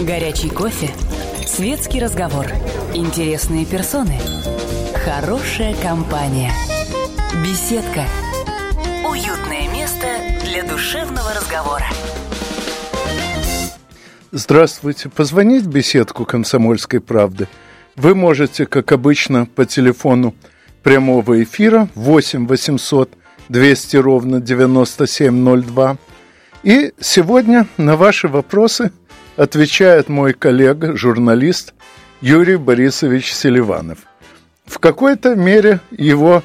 Горячий кофе. Светский разговор. Интересные персоны. Хорошая компания. Беседка. Уютное место для душевного разговора. Здравствуйте. Позвонить в беседку «Комсомольской правды» вы можете, как обычно, по телефону прямого эфира 8 800 200 ровно 9702. И сегодня на ваши вопросы отвечает мой коллега, журналист Юрий Борисович Селиванов. В какой-то мере его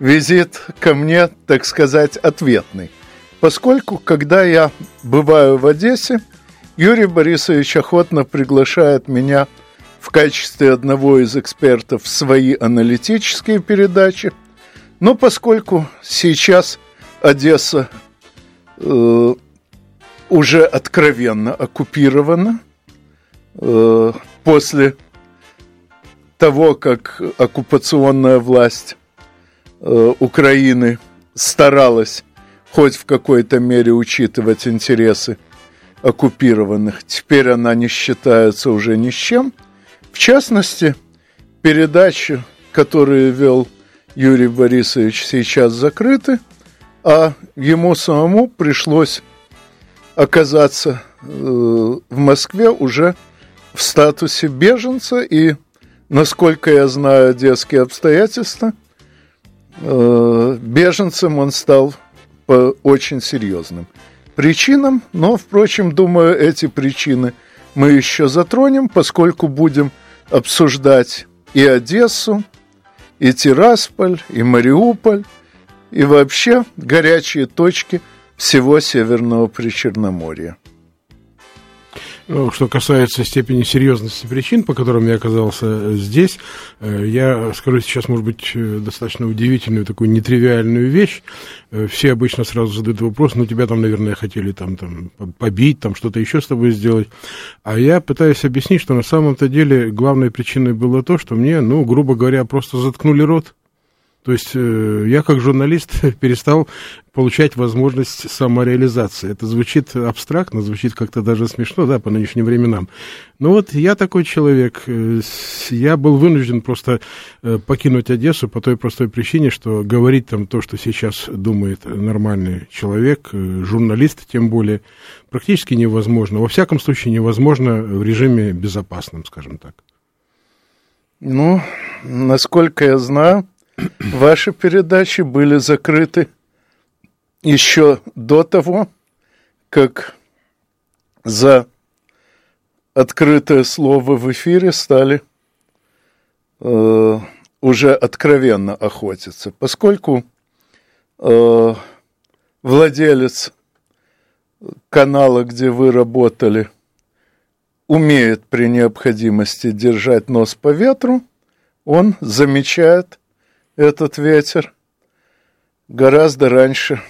визит ко мне, так сказать, ответный. Поскольку, когда я бываю в Одессе, Юрий Борисович охотно приглашает меня в качестве одного из экспертов в свои аналитические передачи. Но поскольку сейчас Одесса э, уже откровенно оккупирована э, после того, как оккупационная власть э, Украины старалась хоть в какой-то мере учитывать интересы оккупированных. Теперь она не считается уже ни с чем. В частности, передачи, которые вел Юрий Борисович, сейчас закрыты, а ему самому пришлось оказаться э, в Москве уже в статусе беженца, и, насколько я знаю одесские обстоятельства, э, беженцем он стал по очень серьезным причинам, но, впрочем, думаю, эти причины мы еще затронем, поскольку будем обсуждать и Одессу, и Тирасполь, и Мариуполь, и вообще горячие точки всего Северного Причерноморья. Ну, что касается степени серьезности причин, по которым я оказался здесь, э, я скажу сейчас, может быть, э, достаточно удивительную такую нетривиальную вещь. Э, все обычно сразу задают вопрос, ну, тебя там, наверное, хотели там, там побить, там что-то еще с тобой сделать. А я пытаюсь объяснить, что на самом-то деле главной причиной было то, что мне, ну, грубо говоря, просто заткнули рот. То есть э, я как журналист перестал получать возможность самореализации. Это звучит абстрактно, звучит как-то даже смешно, да, по нынешним временам. Но вот я такой человек. Э, я был вынужден просто э, покинуть Одессу по той простой причине, что говорить там то, что сейчас думает нормальный человек, журналист тем более, практически невозможно. Во всяком случае, невозможно в режиме безопасном, скажем так. Ну, насколько я знаю, Ваши передачи были закрыты еще до того, как за открытое слово в эфире стали э, уже откровенно охотиться, поскольку э, владелец канала, где вы работали, умеет при необходимости держать нос по ветру, он замечает этот ветер гораздо раньше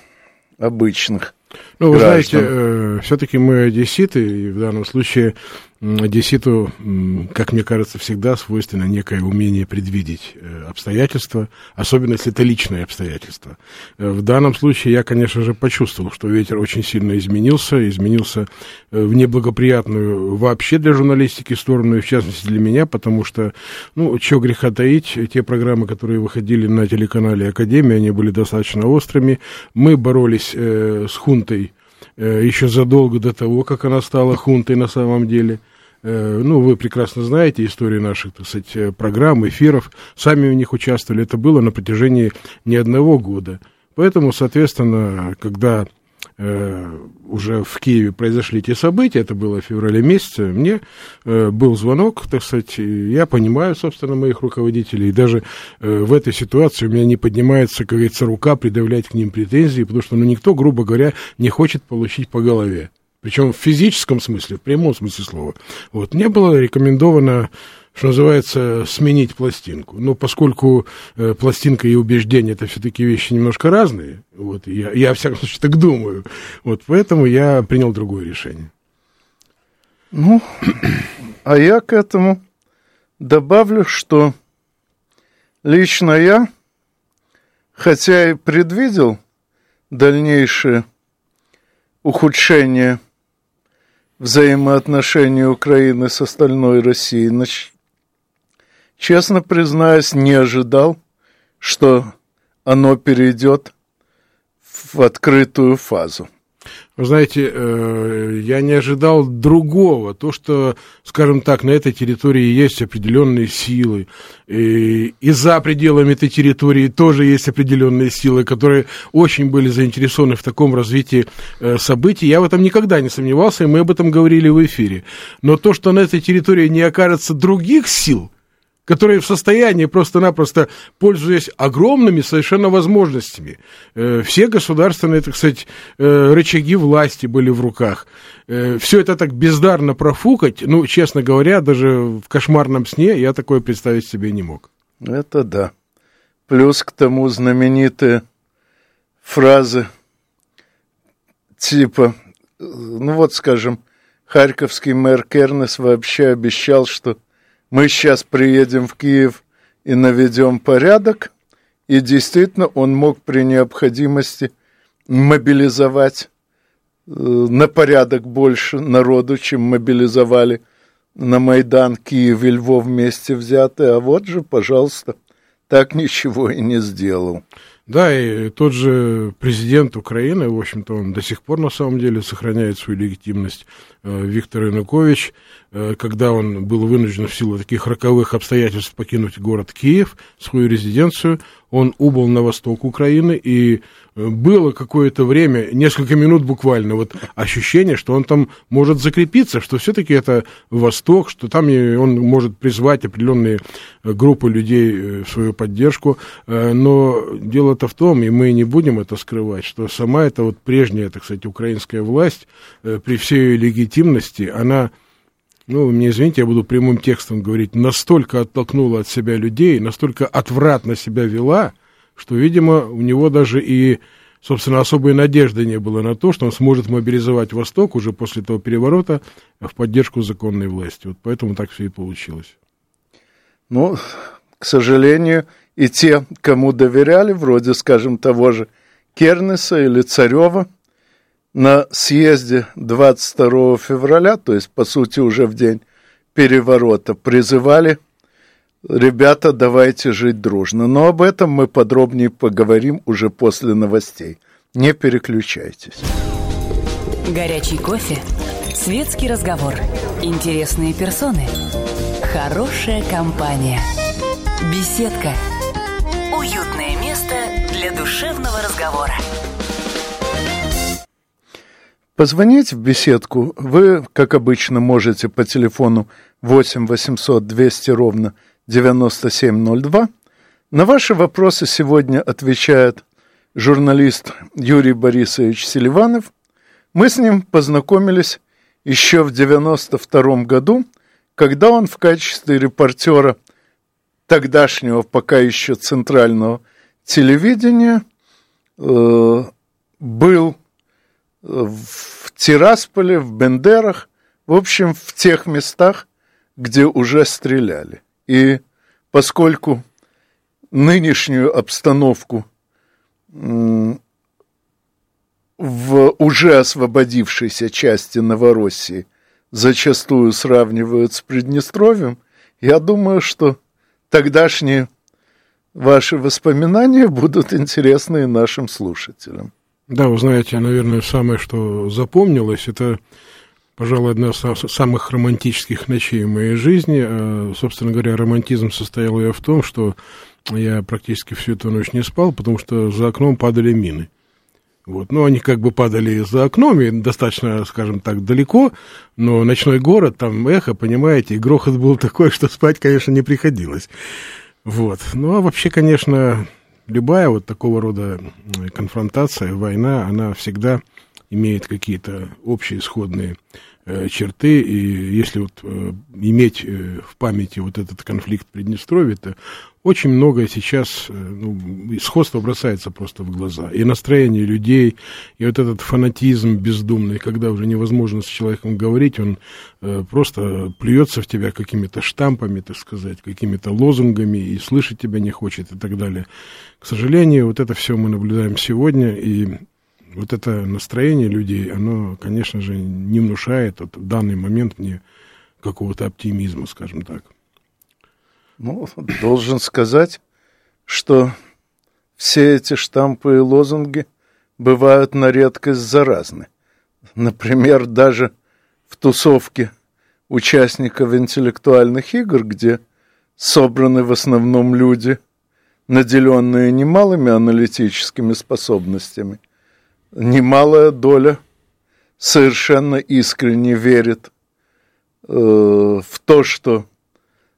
обычных. Ну, вы граждан. знаете, э, все-таки мы одесситы, и в данном случае Одесситу, как мне кажется, всегда свойственно некое умение предвидеть э, обстоятельства, особенно если это личные обстоятельства. Э, в данном случае я, конечно же, почувствовал, что ветер очень сильно изменился, изменился э, в неблагоприятную вообще для журналистики сторону, и в частности для меня, потому что, ну, чего греха таить, те программы, которые выходили на телеканале Академия, они были достаточно острыми. Мы боролись э, с хунтой еще задолго до того, как она стала хунтой на самом деле – ну, вы прекрасно знаете историю наших, так сказать, э, программ, эфиров, сами в них участвовали, это было на протяжении не одного года. Поэтому, соответственно, когда э, уже в Киеве произошли эти события, это было в феврале месяце, мне э, был звонок, так сказать, я понимаю, собственно, моих руководителей, и даже э, в этой ситуации у меня не поднимается, как говорится, рука придавлять к ним претензии, потому что, ну, никто, грубо говоря, не хочет получить по голове причем в физическом смысле, в прямом смысле слова. Вот, мне было рекомендовано, что называется, сменить пластинку. Но поскольку э, пластинка и убеждение это все-таки вещи немножко разные, вот, я, я, в всяком случае, так думаю, вот, поэтому я принял другое решение. Ну, а я к этому добавлю, что лично я, хотя и предвидел дальнейшее ухудшение взаимоотношения Украины с остальной Россией. Честно признаюсь, не ожидал, что оно перейдет в открытую фазу. Вы знаете, э, я не ожидал другого. То, что, скажем так, на этой территории есть определенные силы, и, и за пределами этой территории тоже есть определенные силы, которые очень были заинтересованы в таком развитии э, событий. Я в этом никогда не сомневался, и мы об этом говорили в эфире. Но то, что на этой территории не окажется других сил, которые в состоянии просто-напросто, пользуясь огромными совершенно возможностями, э, все государственные, так сказать, э, рычаги власти были в руках. Э, все это так бездарно профукать, ну, честно говоря, даже в кошмарном сне я такое представить себе не мог. Это да. Плюс к тому знаменитые фразы типа, ну вот, скажем, харьковский мэр Кернес вообще обещал, что мы сейчас приедем в Киев и наведем порядок, и действительно он мог при необходимости мобилизовать э, на порядок больше народу, чем мобилизовали на Майдан Киев и Львов вместе взятые. А вот же, пожалуйста, так ничего и не сделал. Да, и тот же президент Украины, в общем-то, он до сих пор на самом деле сохраняет свою легитимность, э, Виктор Янукович, когда он был вынужден в силу таких роковых обстоятельств покинуть город Киев, свою резиденцию, он убыл на восток Украины, и э, было какое-то время, несколько минут буквально, вот ощущение, что он там может закрепиться, что все-таки это Восток, что там он может призвать определенные э, группы людей в свою поддержку, но дело-то в том, и мы не будем это скрывать, что сама эта вот прежняя, так сказать, украинская власть, при всей ее легитимности, она ну, мне извините, я буду прямым текстом говорить, настолько оттолкнула от себя людей, настолько отвратно себя вела, что, видимо, у него даже и, собственно, особой надежды не было на то, что он сможет мобилизовать Восток уже после этого переворота в поддержку законной власти. Вот поэтому так все и получилось. Ну, к сожалению, и те, кому доверяли, вроде, скажем, того же Кернеса или Царева, на съезде 22 февраля, то есть, по сути, уже в день переворота, призывали ребята, давайте жить дружно. Но об этом мы подробнее поговорим уже после новостей. Не переключайтесь. Горячий кофе, светский разговор, интересные персоны, хорошая компания, беседка, уютное место для душевного разговора. Позвонить в беседку вы, как обычно, можете по телефону 8 800 200 ровно 9702. На ваши вопросы сегодня отвечает журналист Юрий Борисович Селиванов. Мы с ним познакомились еще в 92 году, когда он в качестве репортера тогдашнего пока еще центрального телевидения э, был в Тирасполе, в Бендерах, в общем, в тех местах, где уже стреляли. И поскольку нынешнюю обстановку в уже освободившейся части Новороссии зачастую сравнивают с Приднестровьем, я думаю, что тогдашние ваши воспоминания будут интересны нашим слушателям. Да, вы знаете, наверное, самое, что запомнилось, это, пожалуй, одна из самых романтических ночей в моей жизни. А, собственно говоря, романтизм состоял я в том, что я практически всю эту ночь не спал, потому что за окном падали мины. Вот. Ну, они как бы падали за окном, и достаточно, скажем так, далеко, но ночной город, там эхо, понимаете, и грохот был такой, что спать, конечно, не приходилось. Вот. Ну, а вообще, конечно, любая вот такого рода конфронтация, война, она всегда имеет какие-то общие исходные черты, и если вот э, иметь э, в памяти вот этот конфликт Приднестровья, то очень многое сейчас, э, ну, сходство бросается просто в глаза. И настроение людей, и вот этот фанатизм бездумный, когда уже невозможно с человеком говорить, он э, просто плюется в тебя какими-то штампами, так сказать, какими-то лозунгами, и слышать тебя не хочет и так далее. К сожалению, вот это все мы наблюдаем сегодня, и Вот это настроение людей, оно, конечно же, не внушает вот, в данный момент мне какого-то оптимизма, скажем так. Ну, должен сказать, что все эти штампы и лозунги бывают на редкость заразны. Например, даже в тусовке участников интеллектуальных игр, где собраны в основном люди, наделенные немалыми аналитическими способностями, немалая доля совершенно искренне верит э, в то, что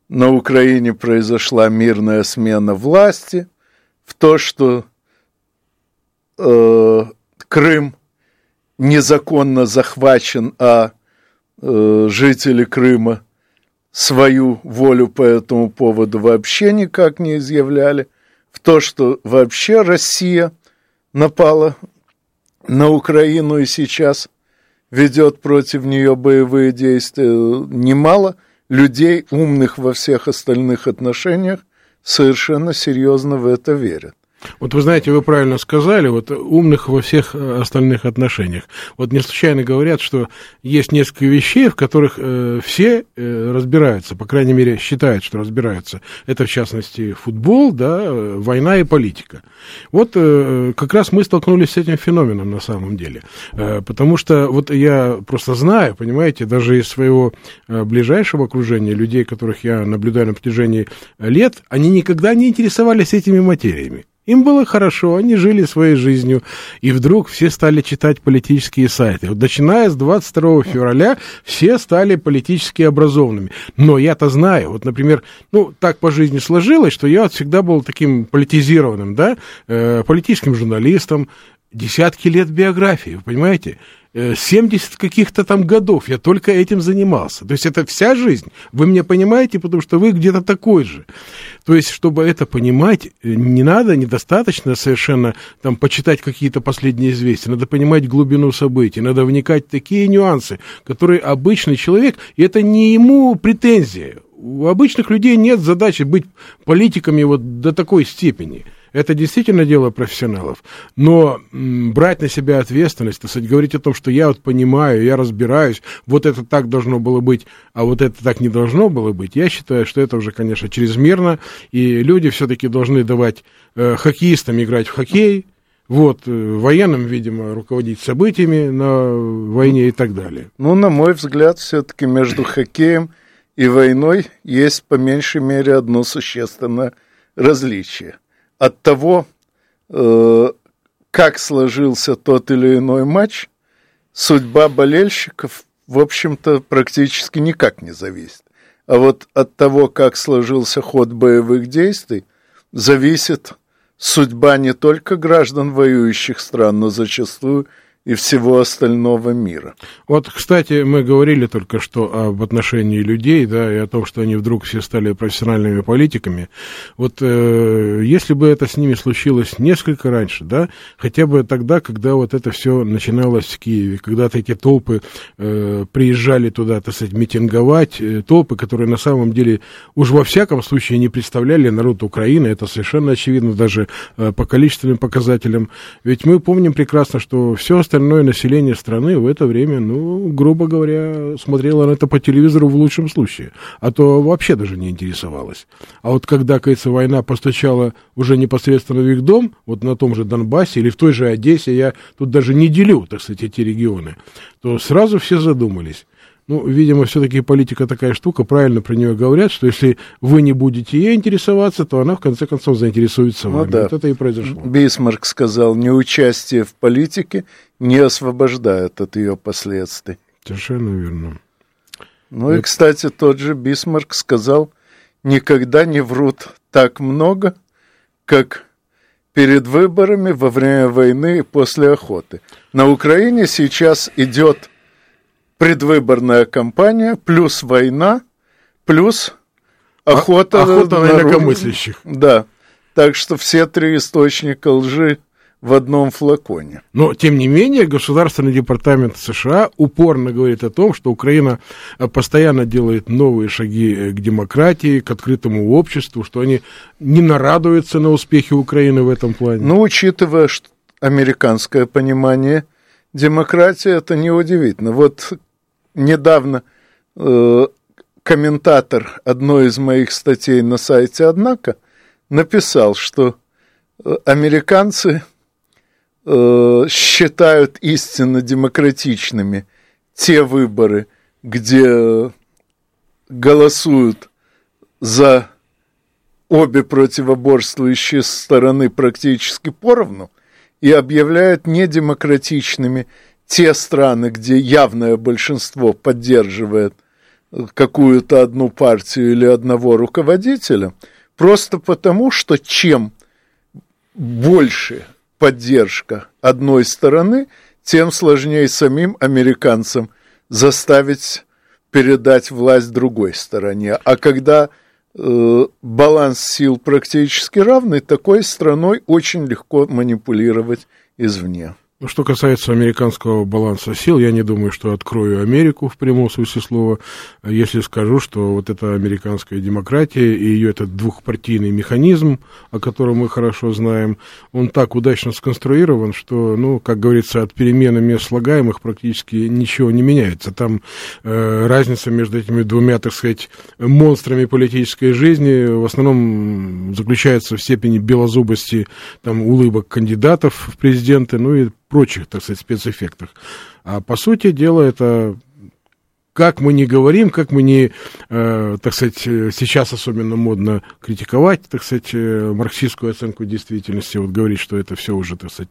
на Украине произошла мирная смена власти, в то, что э, Крым незаконно захвачен, а э, жители Крыма свою волю по этому поводу вообще никак не изъявляли, в то, что вообще Россия напала на Украину и сейчас ведет против нее боевые действия. Немало людей, умных во всех остальных отношениях, совершенно серьезно в это верят. Вот вы знаете, вы правильно сказали, вот умных во всех э, остальных отношениях. Вот не случайно говорят, что есть несколько вещей, в которых э, все э, разбираются, по крайней мере, считают, что разбираются. Это, в частности, футбол, да, э, война и политика. Вот э, как раз мы столкнулись с этим феноменом на самом деле. Э, потому что вот я просто знаю, понимаете, даже из своего э, ближайшего окружения, людей, которых я наблюдаю на протяжении лет, они никогда не интересовались этими материями. Им было хорошо, они жили своей жизнью, и вдруг все стали читать политические сайты. Вот начиная с 22 февраля все стали политически образованными. Но я-то знаю, вот, например, ну, так по жизни сложилось, что я всегда был таким политизированным, да, э, политическим журналистом, десятки лет биографии, вы понимаете? 70 э, каких-то там годов я только этим занимался. То есть это вся жизнь. Вы меня понимаете, потому что вы где-то такой же. То есть, чтобы это понимать, э, не надо, недостаточно совершенно там почитать какие-то последние известия. Надо понимать глубину событий, надо вникать в такие нюансы, которые обычный человек, и это не ему претензия. У обычных людей нет задачи быть политиками вот до такой степени. Это действительно дело профессионалов. Но брать на себя ответственность, так сказать, говорить о том, что я вот понимаю, я разбираюсь, вот это так должно было быть, а вот это так не должно было быть, я считаю, что это уже, конечно, чрезмерно, и люди все-таки должны давать э, хоккеистам играть в хоккей, вот, э, военным, видимо, руководить событиями на войне и так далее. Ну, на мой взгляд, все-таки между хоккеем и войной есть по меньшей мере одно существенное различие от того, э, как сложился тот или иной матч, судьба болельщиков, в общем-то, практически никак не зависит. А вот от того, как сложился ход боевых действий, зависит судьба не только граждан воюющих стран, но зачастую и всего остального мира. Вот, кстати, мы говорили только что об отношении людей, да, и о том, что они вдруг все стали профессиональными политиками. Вот э, если бы это с ними случилось несколько раньше, да, хотя бы тогда, когда вот это все начиналось в Киеве, когда-то эти толпы э, приезжали туда, так сказать, митинговать, э, толпы, которые на самом деле уж во всяком случае не представляли народ Украины, это совершенно очевидно даже э, по количественным показателям. Ведь мы помним прекрасно, что все остальное остальное население страны в это время, ну, грубо говоря, смотрело на это по телевизору в лучшем случае, а то вообще даже не интересовалось. А вот когда, кажется, война постучала уже непосредственно в их дом, вот на том же Донбассе или в той же Одессе, я тут даже не делю, так сказать, эти регионы, то сразу все задумались. Ну, видимо, все-таки политика такая штука, правильно про нее говорят, что если вы не будете ей интересоваться, то она в конце концов заинтересуется ну, вами. Да. Вот это и произошло. Бисмарк сказал, неучастие в политике не освобождает от ее последствий. Совершенно верно. Ну это... и, кстати, тот же Бисмарк сказал, никогда не врут так много, как перед выборами, во время войны и после охоты. На Украине сейчас идет предвыборная кампания, плюс война, плюс охота, охота на, на инакомыслящих. Да. Так что все три источника лжи в одном флаконе. Но, тем не менее, Государственный департамент США упорно говорит о том, что Украина э, постоянно делает новые шаги э, к демократии, к открытому обществу, что они не нарадуются на успехи Украины в этом плане. Ну, учитывая, что американское понимание демократии, это неудивительно. Вот недавно э, комментатор одной из моих статей на сайте «Однако» написал, что э, американцы э, считают истинно демократичными те выборы, где голосуют за обе противоборствующие стороны практически поровну и объявляют недемократичными те страны, где явное большинство поддерживает какую-то одну партию или одного руководителя, просто потому, что чем больше поддержка одной стороны, тем сложнее самим американцам заставить передать власть другой стороне. А когда э, баланс сил практически равный, такой страной очень легко манипулировать извне. Ну, что касается американского баланса сил, я не думаю, что открою Америку в прямом смысле слова, если скажу, что вот эта американская демократия и ее этот двухпартийный механизм, о котором мы хорошо знаем, он так удачно сконструирован, что, ну, как говорится, от перемены мест слагаемых практически ничего не меняется. Там э, разница между этими двумя, так сказать, монстрами политической жизни в основном заключается в степени белозубости там, улыбок кандидатов в президенты, ну и прочих, так сказать, спецэффектах. А по сути дела это как мы не говорим, как мы не, э, так сказать, сейчас особенно модно критиковать, так сказать, э, марксистскую оценку действительности, вот говорить, что это все уже, так сказать,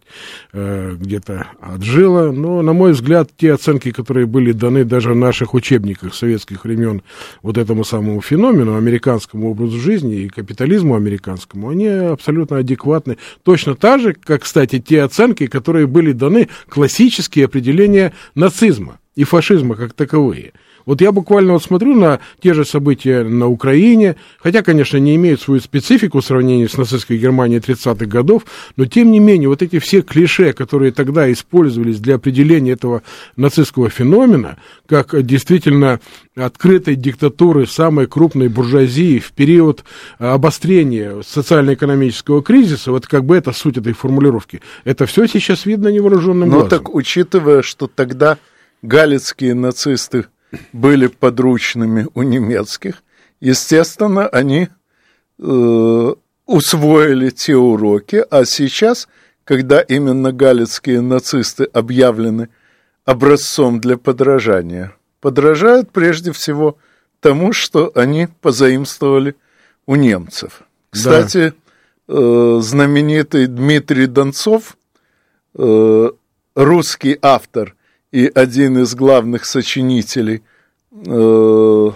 э, где-то отжило. Но, на мой взгляд, те оценки, которые были даны даже в наших учебниках советских времен вот этому самому феномену, американскому образу жизни и капитализму американскому, они абсолютно адекватны. Точно так же, как, кстати, те оценки, которые были даны классические определения нацизма и фашизма как таковые. Вот я буквально вот смотрю на те же события на Украине, хотя, конечно, не имеют свою специфику в сравнении с нацистской Германией 30-х годов, но тем не менее вот эти все клише, которые тогда использовались для определения этого нацистского феномена, как действительно открытой диктатуры самой крупной буржуазии в период обострения социально-экономического кризиса, вот как бы это суть этой формулировки, это все сейчас видно невооруженным но глазом. Но так, учитывая, что тогда галицкие нацисты были подручными у немецких, естественно, они э, усвоили те уроки, а сейчас, когда именно галицкие нацисты объявлены образцом для подражания, подражают прежде всего тому, что они позаимствовали у немцев. Кстати, да. э, знаменитый Дмитрий Донцов, э, русский автор – и один из главных сочинителей э,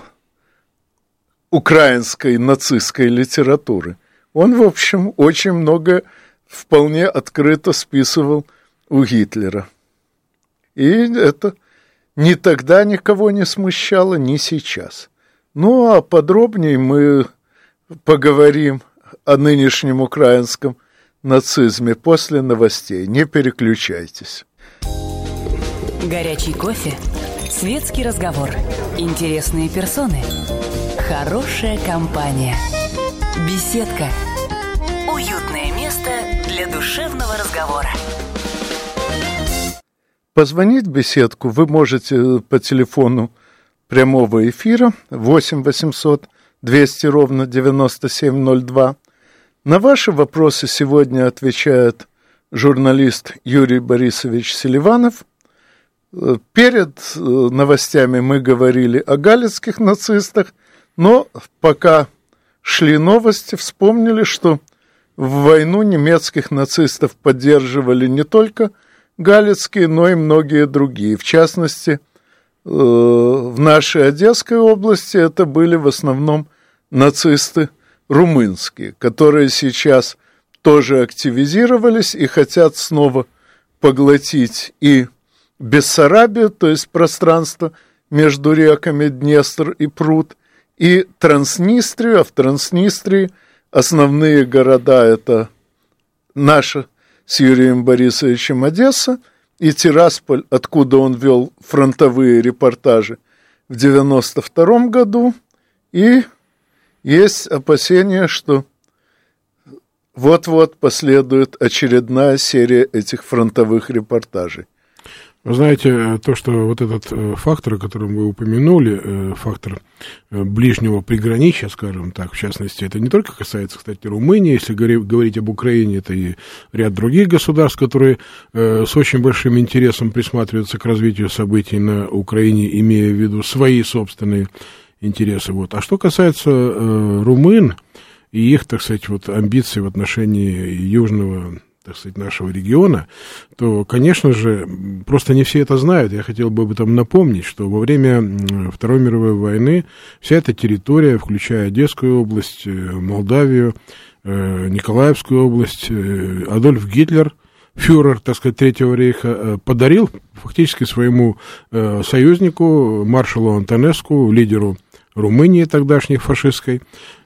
украинской нацистской литературы. Он, в общем, очень много вполне открыто списывал у Гитлера. И это ни тогда никого не смущало, ни сейчас. Ну, а подробнее мы поговорим о нынешнем украинском нацизме после новостей. Не переключайтесь. Горячий кофе, светский разговор, интересные персоны, хорошая компания, беседка, уютное место для душевного разговора. Позвонить в беседку вы можете по телефону прямого эфира 8 800 200 ровно 9702. На ваши вопросы сегодня отвечает журналист Юрий Борисович Селиванов – Перед э, новостями мы говорили о галицких нацистах, но пока шли новости, вспомнили, что в войну немецких нацистов поддерживали не только галицкие, но и многие другие. В частности, э, в нашей Одесской области это были в основном нацисты румынские, которые сейчас тоже активизировались и хотят снова поглотить и Бессарабию, то есть пространство между реками Днестр и Пруд, и Транснистрию, а в Транснистрии основные города это наша с Юрием Борисовичем Одесса и Тирасполь, откуда он вел фронтовые репортажи в 92 году, и есть опасения, что вот-вот последует очередная серия этих фронтовых репортажей. Вы знаете, то, что вот этот э, фактор, о котором вы упомянули, э, фактор э, ближнего приграничия, скажем так, в частности, это не только касается, кстати, Румынии, если говорить об Украине, это и ряд других государств, которые с очень большим интересом присматриваются к развитию событий на Украине, имея в виду свои собственные интересы. Вот. А что касается румын и их, так сказать, вот амбиций в отношении южного так сказать, нашего региона, то, конечно же, просто не все это знают. Я хотел бы об этом напомнить, что во время Второй мировой войны вся эта территория, включая Одесскую область, э, Молдавию, э, Николаевскую область, э, Адольф Гитлер, фюрер, так сказать, Третьего рейха, подарил фактически своему союзнику, маршалу Антонеску, лидеру Румынии тогдашней фашистской,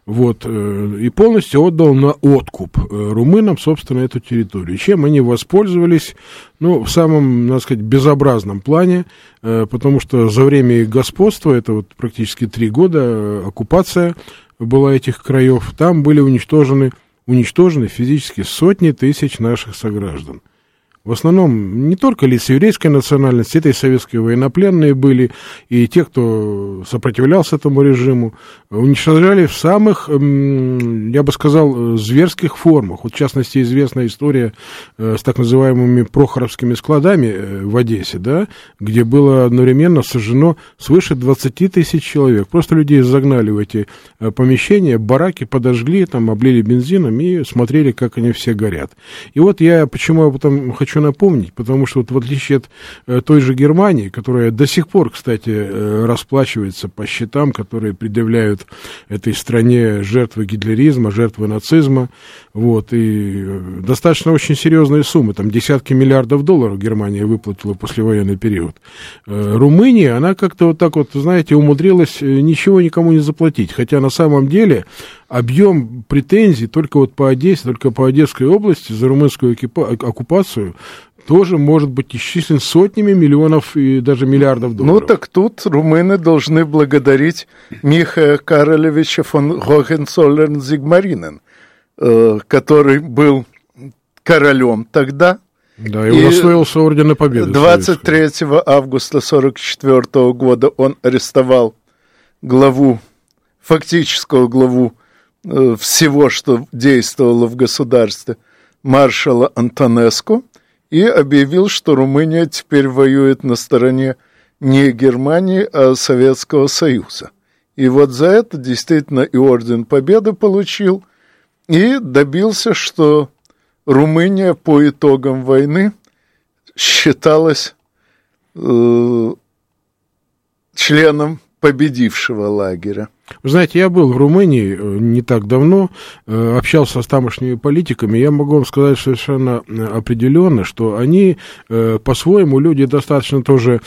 вот, э, и полностью отдал на откуп э, румынам, собственно, эту территорию. Чем они воспользовались, ну, в самом, надо сказать, безобразном плане, э, потому что за время их господства, это вот практически три года, оккупация была этих краев, там были уничтожены, уничтожены физически сотни тысяч наших сограждан. В основном не только лица еврейской национальности, это и советские военнопленные были, и те, кто сопротивлялся этому режиму, уничтожали в самых, я бы сказал, зверских формах. Вот, в частности, известная история э, с так называемыми прохоровскими складами э, в Одессе, да, где было одновременно сожжено свыше 20 тысяч человек. Просто людей загнали в эти э, помещения, бараки подожгли, там, облили бензином и смотрели, как они все горят. И вот я почему об этом хочу хочу напомнить, потому что вот в отличие от э, той же Германии, которая до сих пор, кстати, э, расплачивается по счетам, которые предъявляют этой стране жертвы гитлеризма, жертвы нацизма, вот, и э, достаточно очень серьезные суммы, там десятки миллиардов долларов Германия выплатила послевоенный период. Румыния, она как-то вот так вот, знаете, умудрилась ничего никому не заплатить, хотя на самом деле объем претензий только вот по Одессе, только по Одесской области за румынскую оккупацию тоже может быть исчислен сотнями миллионов и даже миллиардов долларов. Ну так тут румыны должны благодарить Михаила Каролевича фон Гогенцоллерн-Зигмаринен, э, который был королем тогда. Да, и удостоился Ордена Победы. 23 августа 1944 года он арестовал главу, фактического главу Э, всего, что действовало в государстве, маршала Антонеску, и объявил, что Румыния теперь воюет на стороне не Германии, а Советского Союза. И вот за это действительно и Орден Победы получил, и добился, что Румыния по итогам войны считалась э, членом победившего лагеря. Вы знаете, я был в Румынии э, не так давно, э, общался с тамошними политиками, я могу вам сказать совершенно э, определенно, что они по-своему люди достаточно тоже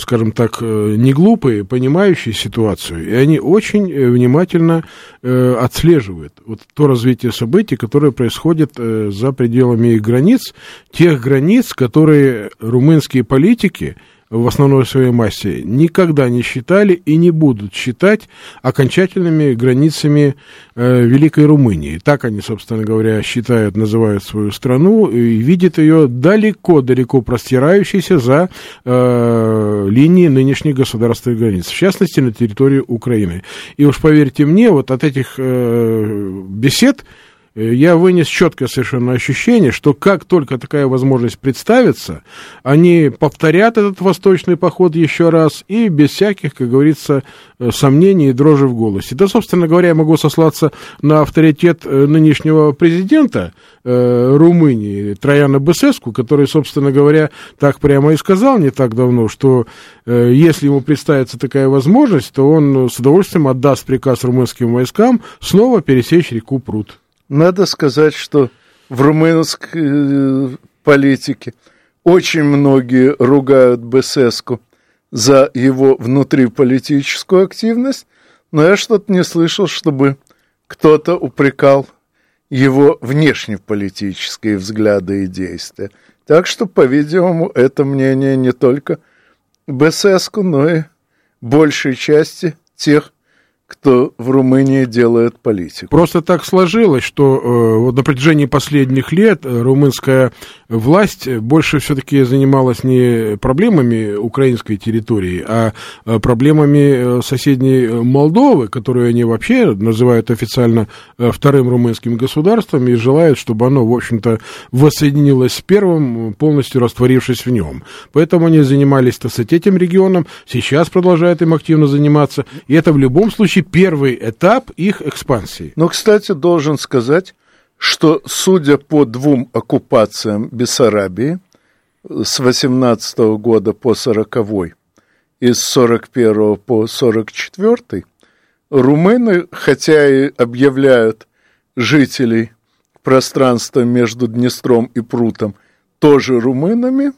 скажем так, не глупые, понимающие ситуацию, и они очень внимательно отслеживают вот то развитие событий, которое происходит за пределами их границ, тех границ, которые румынские политики в основной своей массе никогда не считали и не будут считать окончательными границами э, Великой Румынии. Так они, собственно говоря, считают, называют свою страну и видят ее далеко-далеко простирающейся за э, линии нынешних государственных границ, в частности, на территории Украины. И уж поверьте мне, вот от этих э, бесед я вынес четкое совершенно ощущение, что как только такая возможность представится, они повторят этот восточный поход еще раз и без всяких, как говорится, э, сомнений и дрожи в голосе. Да, собственно говоря, я могу сослаться на авторитет э, нынешнего президента э, Румынии Трояна Бесеску, который, собственно говоря, так прямо и сказал не так давно, что э, если ему представится такая возможность, то он с удовольствием отдаст приказ румынским войскам снова пересечь реку Прут. Надо сказать, что в румынской э, политике очень многие ругают Бесеску за его внутриполитическую активность, но я что-то не слышал, чтобы кто-то упрекал его внешнеполитические взгляды и действия. Так что, по-видимому, это мнение не только Бесеску, но и большей части тех кто в Румынии делает политику. Просто так сложилось, что э, вот на протяжении последних лет э, румынская власть больше все-таки занималась не проблемами украинской территории, а э, проблемами э, соседней Молдовы, которую они вообще называют официально вторым румынским государством и желают, чтобы оно, в общем-то, воссоединилось с первым, полностью растворившись в нем. Поэтому они занимались, так сказать, этим регионом, сейчас продолжают им активно заниматься, и это в любом случае случае первый этап их экспансии. Но, кстати, должен сказать, что, судя по двум оккупациям Бессарабии с 18 года по 40 и с 41 по 44 румыны, хотя и объявляют жителей пространства между Днестром и Прутом тоже румынами,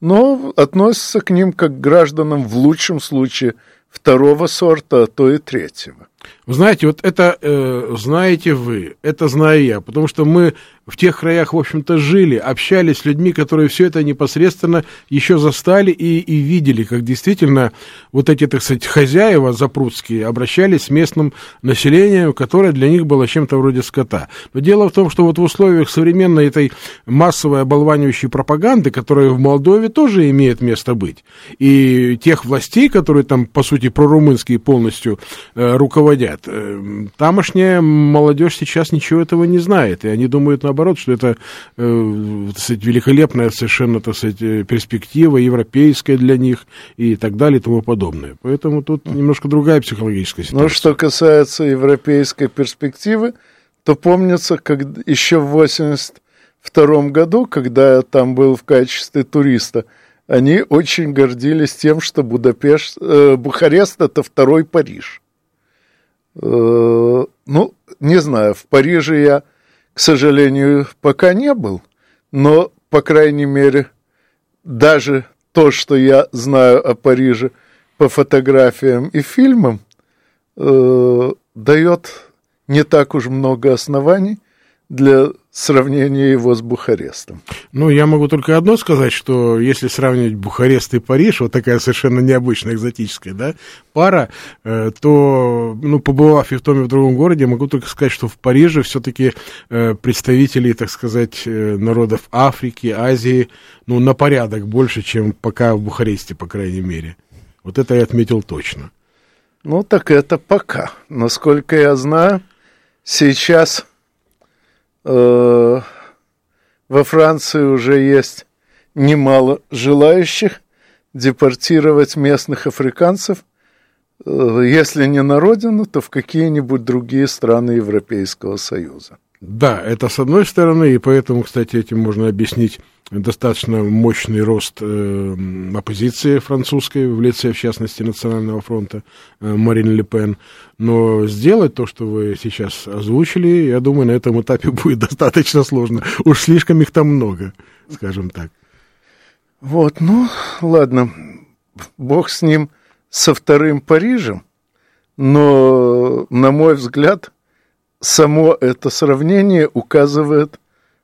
но относятся к ним как к гражданам в лучшем случае – второго сорта, а то и третьего. Вы знаете, вот это э, знаете вы, это знаю я, потому что мы в тех краях, в общем-то, жили, общались с людьми, которые все это непосредственно еще застали и, и видели, как действительно вот эти, так сказать, хозяева запрудские обращались с местным населением, которое для них было чем-то вроде скота. Но дело в том, что вот в условиях современной этой массовой оболванивающей пропаганды, которая в Молдове тоже имеет место быть, и тех властей, которые там, по сути, прорумынские полностью э, руководят, э, тамошняя молодежь сейчас ничего этого не знает, и они думают, на наоборот, что это э, так сказать, великолепная совершенно так сказать, э, перспектива, европейская для них и так далее и тому подобное. Поэтому тут немножко другая психологическая ситуация. Ну, что касается европейской перспективы, то помнится, как еще в 82 году, когда я там был в качестве туриста, они очень гордились тем, что Будапешт, э, Бухарест это второй Париж. Э, ну, не знаю, в Париже я к сожалению, пока не был, но, по крайней мере, даже то, что я знаю о Париже по фотографиям и фильмам, э, дает не так уж много оснований для сравнения его с Бухарестом. Ну, я могу только одно сказать, что если сравнивать Бухарест и Париж, вот такая совершенно необычная, экзотическая, да, пара, э, то, ну, побывав и в том, и в другом городе, могу только сказать, что в Париже все-таки э, представители, так сказать, э, народов Африки, Азии, ну, на порядок больше, чем пока в Бухаресте, по крайней мере. Вот это я отметил точно. Ну, так это пока. Насколько я знаю, сейчас Э, во Франции уже есть немало желающих депортировать местных африканцев, э, если не на родину, то в какие-нибудь другие страны Европейского Союза. Да, это с одной стороны, и поэтому, кстати, этим можно объяснить достаточно мощный рост э, оппозиции французской в лице, в частности, Национального фронта э, Марин Ле Пен. Но сделать то, что вы сейчас озвучили, я думаю, на этом этапе будет достаточно сложно. Уж слишком их там много, скажем так. Вот, ну, ладно, бог с ним, со вторым Парижем, но, на мой взгляд, само это сравнение указывает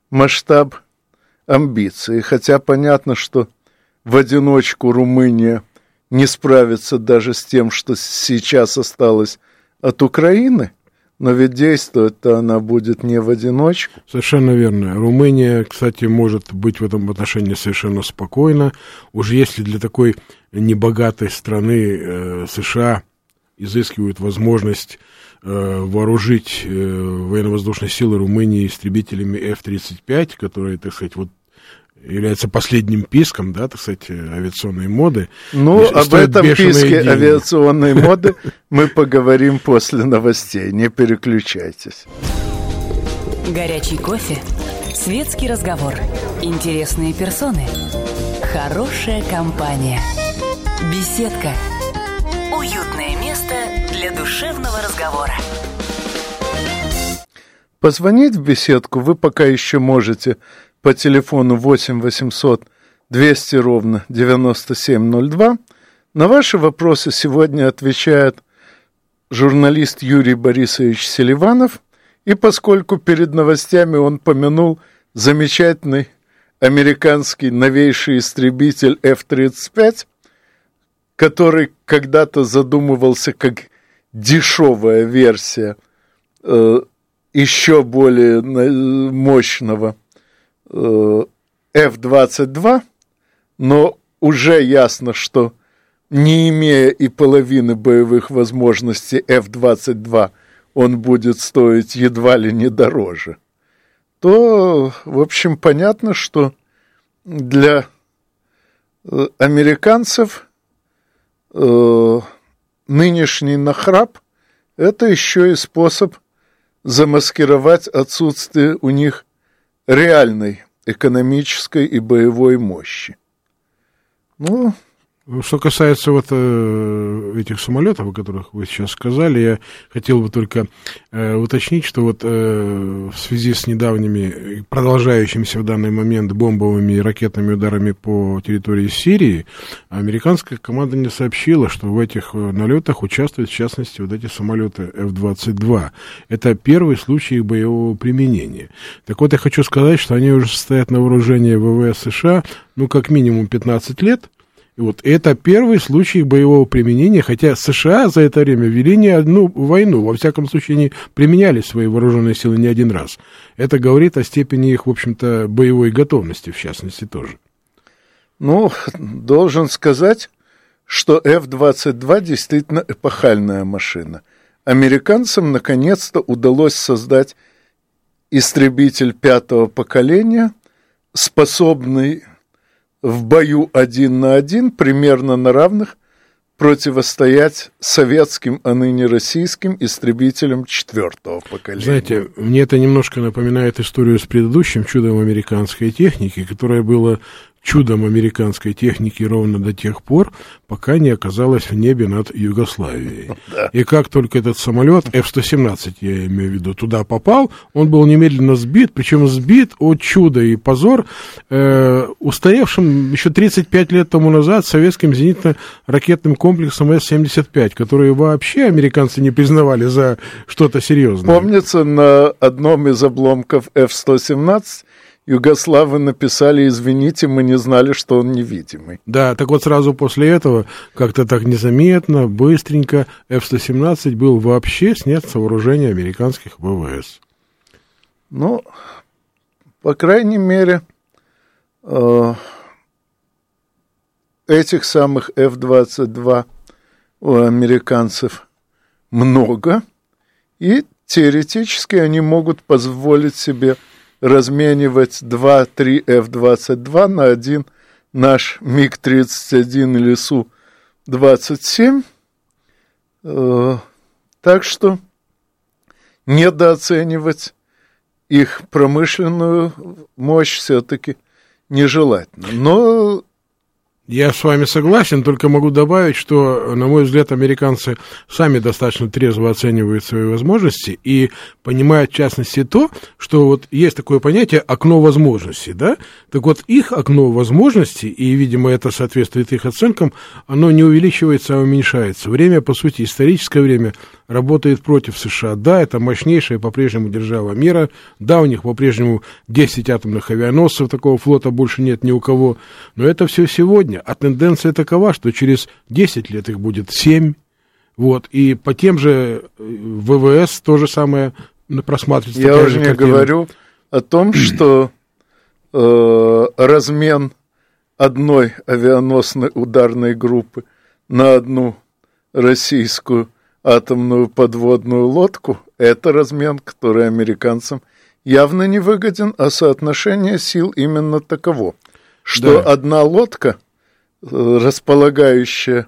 масштаб амбиций. Хотя понятно, что в одиночку Румыния не справится даже с тем, что сейчас осталось от Украины, но ведь действовать-то она будет не в одиночку. Совершенно верно. Румыния, кстати, может быть в этом отношении совершенно спокойна. Уже если для такой небогатой страны э, США изыскивают возможность вооружить э, военно-воздушные силы Румынии истребителями F-35, которые, так сказать, вот является последним писком, да, так сказать, авиационной моды. Ну, об этом писке деньги. авиационной моды мы поговорим после новостей. Не переключайтесь. Горячий кофе, светский разговор, интересные персоны, хорошая компания, беседка, для душевного разговора. Позвонить в беседку вы пока еще можете по телефону 8 800 200 ровно 9702. На ваши вопросы сегодня отвечает журналист Юрий Борисович Селиванов. И поскольку перед новостями он помянул замечательный американский новейший истребитель F-35, который когда-то задумывался как дешевая версия э, еще более мощного э, F-22, но уже ясно, что не имея и половины боевых возможностей F-22, он будет стоить едва ли не дороже, то, в общем, понятно, что для э, американцев э, нынешний нахрап – это еще и способ замаскировать отсутствие у них реальной экономической и боевой мощи. Ну, что касается вот э, этих самолетов, о которых вы сейчас сказали, я хотел бы только э, уточнить, что вот э, в связи с недавними, продолжающимися в данный момент бомбовыми и ракетными ударами по территории Сирии, американская команда не сообщила, что в этих э, налетах участвуют, в частности, вот эти самолеты F-22. Это первый случай их боевого применения. Так вот, я хочу сказать, что они уже стоят на вооружении ВВС США, ну, как минимум 15 лет, вот это первый случай боевого применения, хотя США за это время вели не одну войну, во всяком случае, они применяли свои вооруженные силы не один раз. Это говорит о степени их, в общем-то, боевой готовности, в частности, тоже. Ну, должен сказать, что F-22 действительно эпохальная машина. Американцам наконец-то удалось создать истребитель пятого поколения, способный в бою один на один, примерно на равных, противостоять советским, а ныне российским истребителям четвертого поколения. Знаете, мне это немножко напоминает историю с предыдущим чудом американской техники, которая была чудом американской техники ровно до тех пор, пока не оказалась в небе над Югославией. Да. И как только этот самолет, F-117, я имею в виду, туда попал, он был немедленно сбит, причем сбит от чуда и позор, э, устаревшим еще 35 лет тому назад советским зенитно-ракетным комплексом С-75, который вообще американцы не признавали за что-то серьезное. Помнится, на одном из обломков F-117 югославы написали, извините, мы не знали, что он невидимый. Да, так вот сразу после этого, как-то так незаметно, быстренько, F-117 был вообще снят с вооружения американских ВВС. Ну, по крайней мере, э, этих самых F-22 у американцев много, и теоретически они могут позволить себе разменивать 2-3 F-22 на один наш МиГ-31 или Су-27. Э, так что недооценивать их промышленную мощь все-таки нежелательно. Но я с вами согласен, только могу добавить, что, на мой взгляд, американцы сами достаточно трезво оценивают свои возможности и понимают, в частности, то, что вот есть такое понятие окно возможностей, да? Так вот, их окно возможностей, и, видимо, это соответствует их оценкам, оно не увеличивается, а уменьшается. Время, по сути, историческое время работает против США. Да, это мощнейшая по-прежнему держава мира. Да, у них по-прежнему 10 атомных авианосцев, такого флота больше нет ни у кого. Но это все сегодня. А тенденция такова, что через 10 лет их будет 7. Вот. И по тем же э, ВВС то же самое просматривается. Я уже не картина. говорю о том, что э, размен одной авианосной ударной группы на одну российскую атомную подводную лодку – это размен, который американцам явно не выгоден, а соотношение сил именно таково, что да. одна лодка, э, располагающая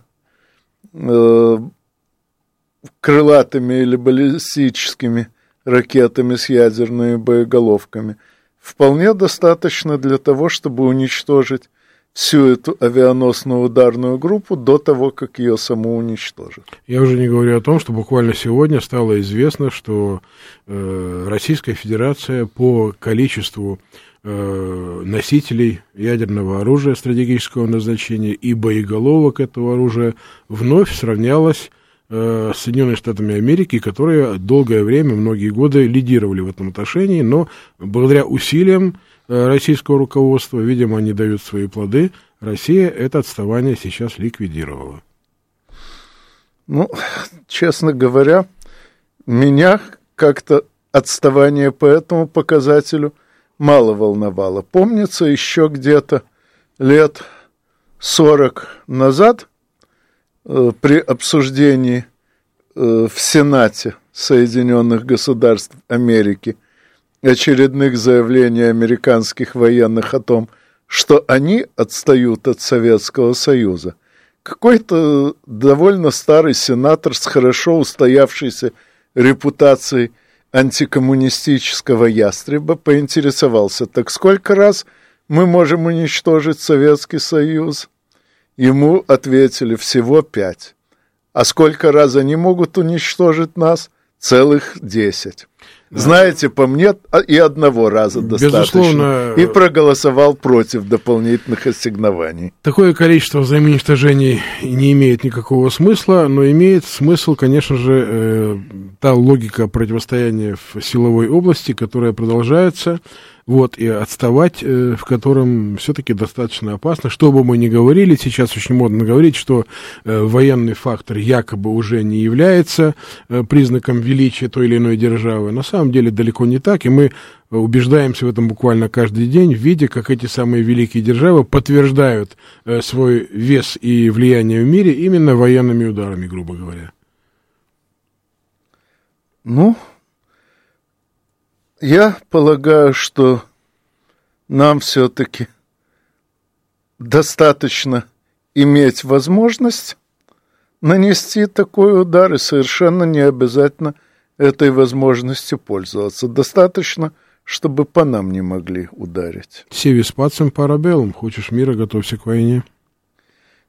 э, крылатыми или баллистическими ракетами с ядерными боеголовками, вполне достаточно для того, чтобы уничтожить всю эту авианосную ударную группу до того, как ее саму уничтожат. Я уже не говорю о том, что буквально сегодня стало известно, что э, Российская Федерация по количеству э, носителей ядерного оружия стратегического назначения и боеголовок этого оружия вновь сравнялась э, с Соединенными Штатами Америки, которые долгое время, многие годы лидировали в этом отношении, но благодаря усилиям российского руководства, видимо, они дают свои плоды. Россия это отставание сейчас ликвидировала. Ну, честно говоря, меня как-то отставание по этому показателю мало волновало. Помнится, еще где-то лет 40 назад э, при обсуждении э, в Сенате Соединенных Государств Америки очередных заявлений американских военных о том, что они отстают от Советского Союза. Какой-то довольно старый сенатор с хорошо устоявшейся репутацией антикоммунистического ястреба поинтересовался, так сколько раз мы можем уничтожить Советский Союз? Ему ответили всего пять. А сколько раз они могут уничтожить нас? Целых десять. Знаете, по мне а, и одного раза достаточно. Безусловно. И проголосовал против дополнительных ассигнований. Такое количество взаимоуничтожений не имеет никакого смысла, но имеет смысл, конечно же, э, та логика противостояния в силовой области, которая продолжается вот, и отставать, э, в котором все-таки достаточно опасно. Что бы мы ни говорили, сейчас очень модно говорить, что э, военный фактор якобы уже не является э, признаком величия той или иной державы. На самом деле далеко не так, и мы убеждаемся в этом буквально каждый день, видя, как эти самые великие державы подтверждают свой вес и влияние в мире именно военными ударами, грубо говоря. Ну, я полагаю, что нам все-таки достаточно иметь возможность нанести такой удар, и совершенно не обязательно этой возможностью пользоваться. Достаточно, чтобы по нам не могли ударить. Севис пацем парабеллум. Хочешь мира, готовься к войне.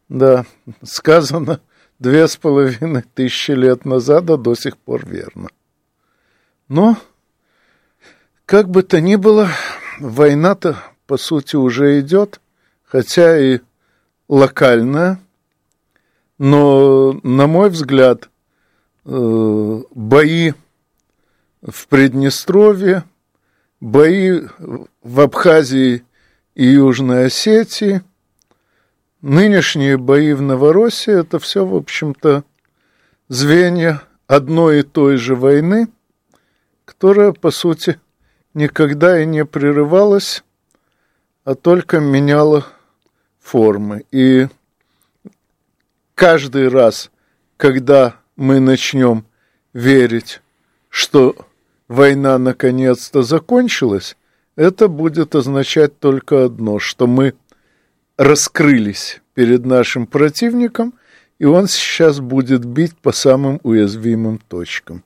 Да, сказано две с половиной тысячи лет назад, а до сих пор верно. Но как бы то ни было, война-то, по сути, уже идет, хотя и локальная, но, на мой взгляд, э, бои в Приднестровье, бои в Абхазии и Южной Осетии, нынешние бои в Новороссии, это все, в общем-то, звенья одной и той же войны, которая, по сути, никогда и не прерывалась, а только меняла формы. И каждый раз, когда мы начнем верить, что война наконец-то закончилась, это будет означать только одно, что мы раскрылись перед нашим противником, и он сейчас будет бить по самым уязвимым точкам.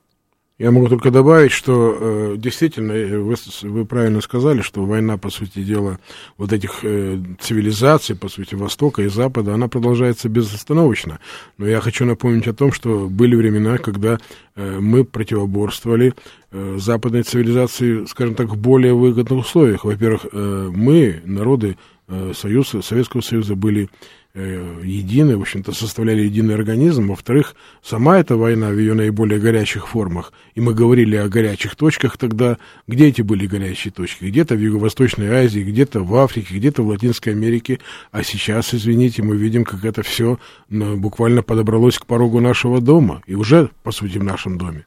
Я могу только добавить, что э, действительно, э, вы, вы правильно сказали, что война, по сути дела, вот этих э, цивилизаций, по сути, Востока и Запада, она продолжается безостановочно. Но я хочу напомнить о том, что были времена, когда э, мы противоборствовали э, западной цивилизации, скажем так, в более выгодных условиях. Во-первых, э, мы, народы э, Союза, Советского Союза, были едины, в общем-то, составляли единый организм. Во-вторых, сама эта война в ее наиболее горячих формах, и мы говорили о горячих точках тогда, где эти были горячие точки? Где-то в Юго-Восточной Азии, где-то в Африке, где-то в Латинской Америке, а сейчас, извините, мы видим, как это все ну, буквально подобралось к порогу нашего дома, и уже, по сути, в нашем доме.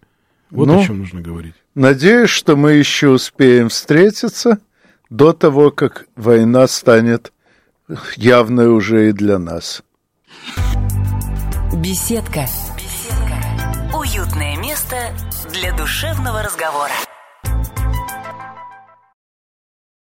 Вот ну, о чем нужно говорить. Надеюсь, что мы еще успеем встретиться до того, как война станет явное уже и для нас. Беседка. Беседка. Уютное место для душевного разговора.